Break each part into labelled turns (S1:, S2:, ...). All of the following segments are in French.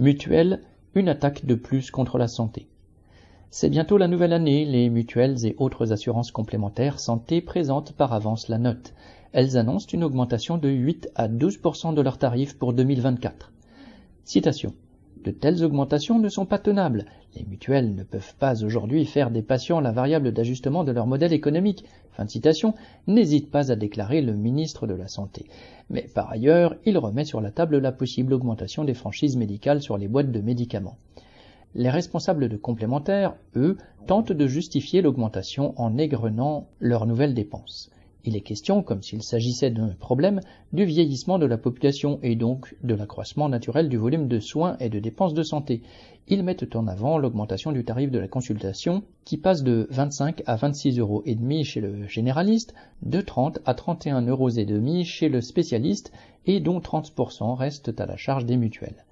S1: Mutuelle, une attaque de plus contre la santé. C'est bientôt la nouvelle année, les mutuelles et autres assurances complémentaires santé présentent par avance la note. Elles annoncent une augmentation de 8 à 12% de leurs tarifs pour 2024. Citation. De telles augmentations ne sont pas tenables. Les mutuelles ne peuvent pas aujourd'hui faire des patients la variable d'ajustement de leur modèle économique. Fin de citation. N'hésite pas à déclarer le ministre de la Santé. Mais par ailleurs, il remet sur la table la possible augmentation des franchises médicales sur les boîtes de médicaments. Les responsables de complémentaires, eux, tentent de justifier l'augmentation en égrenant leurs nouvelles dépenses. Il est question, comme s'il s'agissait d'un problème, du vieillissement de la population et donc de l'accroissement naturel du volume de soins et de dépenses de santé. Ils mettent en avant l'augmentation du tarif de la consultation qui passe de 25 à 26 euros et demi chez le généraliste, de 30 à 31 euros et demi chez le spécialiste et dont 30% restent à la charge des mutuelles.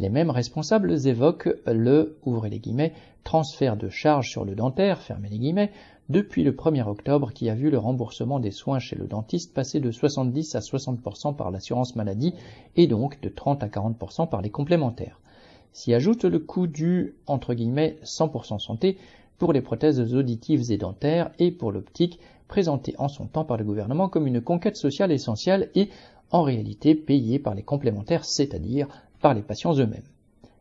S1: Les mêmes responsables évoquent le ouvrez les guillemets, transfert de charges sur le dentaire fermez les guillemets, depuis le 1er octobre qui a vu le remboursement des soins chez le dentiste passer de 70 à 60% par l'assurance maladie et donc de 30 à 40% par les complémentaires. S'y ajoute le coût du entre guillemets 100% santé pour les prothèses auditives et dentaires et pour l'optique présenté en son temps par le gouvernement comme une conquête sociale essentielle et en réalité payée par les complémentaires, c'est-à-dire par les patients eux-mêmes.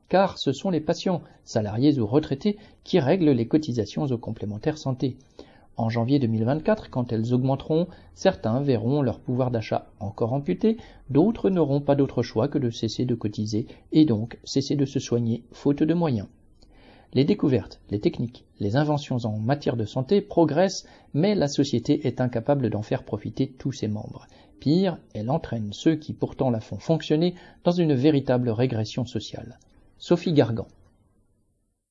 S1: Car ce sont les patients, salariés ou retraités, qui règlent les cotisations aux complémentaires santé. En janvier 2024, quand elles augmenteront, certains verront leur pouvoir d'achat encore amputé, d'autres n'auront pas d'autre choix que de cesser de cotiser et donc cesser de se soigner faute de moyens. Les découvertes, les techniques, les inventions en matière de santé progressent, mais la société est incapable d'en faire profiter tous ses membres. Pire, elle entraîne ceux qui pourtant la font fonctionner dans une véritable régression sociale. Sophie Gargan.